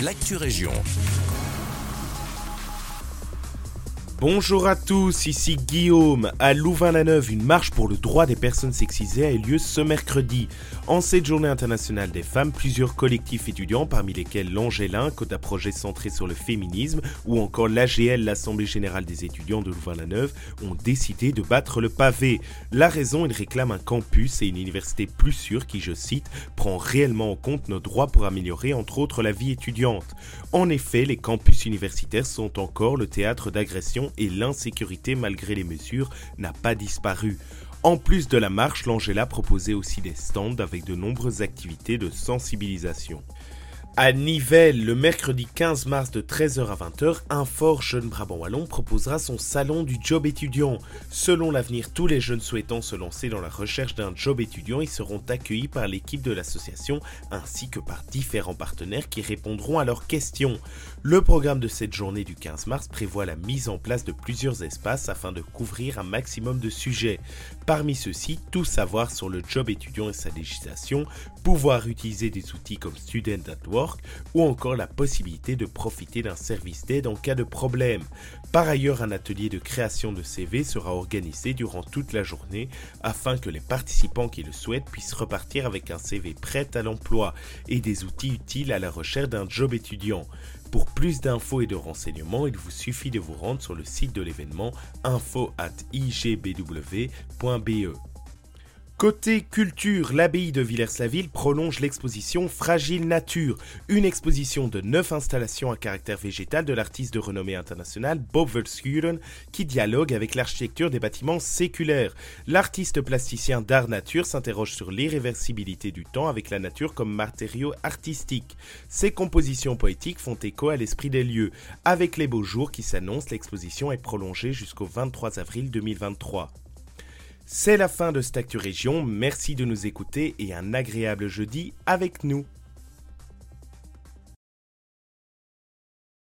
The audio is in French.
l'actu région. Bonjour à tous, ici Guillaume. À Louvain-la-Neuve, une marche pour le droit des personnes sexisées a eu lieu ce mercredi. En cette journée internationale des femmes, plusieurs collectifs étudiants, parmi lesquels l'Angélin, à projet centré sur le féminisme, ou encore l'AGL, l'Assemblée Générale des étudiants de Louvain-la-Neuve, ont décidé de battre le pavé. La raison, ils réclament un campus et une université plus sûre qui, je cite, prend réellement en compte nos droits pour améliorer entre autres la vie étudiante. En effet, les campus universitaires sont encore le théâtre d'agressions et l'insécurité malgré les mesures n'a pas disparu. En plus de la marche, l'Angela proposait aussi des stands avec de nombreuses activités de sensibilisation. À Nivelles, le mercredi 15 mars de 13h à 20h, un fort jeune Brabant Wallon proposera son salon du job étudiant. Selon l'avenir, tous les jeunes souhaitant se lancer dans la recherche d'un job étudiant y seront accueillis par l'équipe de l'association ainsi que par différents partenaires qui répondront à leurs questions. Le programme de cette journée du 15 mars prévoit la mise en place de plusieurs espaces afin de couvrir un maximum de sujets. Parmi ceux-ci, tout savoir sur le job étudiant et sa législation, pouvoir utiliser des outils comme Student at Work, ou encore la possibilité de profiter d'un service d'aide en cas de problème. Par ailleurs, un atelier de création de CV sera organisé durant toute la journée afin que les participants qui le souhaitent puissent repartir avec un CV prêt à l'emploi et des outils utiles à la recherche d'un job étudiant. Pour plus d'infos et de renseignements, il vous suffit de vous rendre sur le site de l'événement info at igbw.be. Côté culture, l'abbaye de Villers-la-Ville prolonge l'exposition Fragile Nature, une exposition de neuf installations à caractère végétal de l'artiste de renommée internationale Bob Verschuren qui dialogue avec l'architecture des bâtiments séculaires. L'artiste plasticien d'art nature s'interroge sur l'irréversibilité du temps avec la nature comme matériau artistique. Ses compositions poétiques font écho à l'esprit des lieux. Avec les beaux jours qui s'annoncent, l'exposition est prolongée jusqu'au 23 avril 2023. C'est la fin de cette Région, merci de nous écouter et un agréable jeudi avec nous.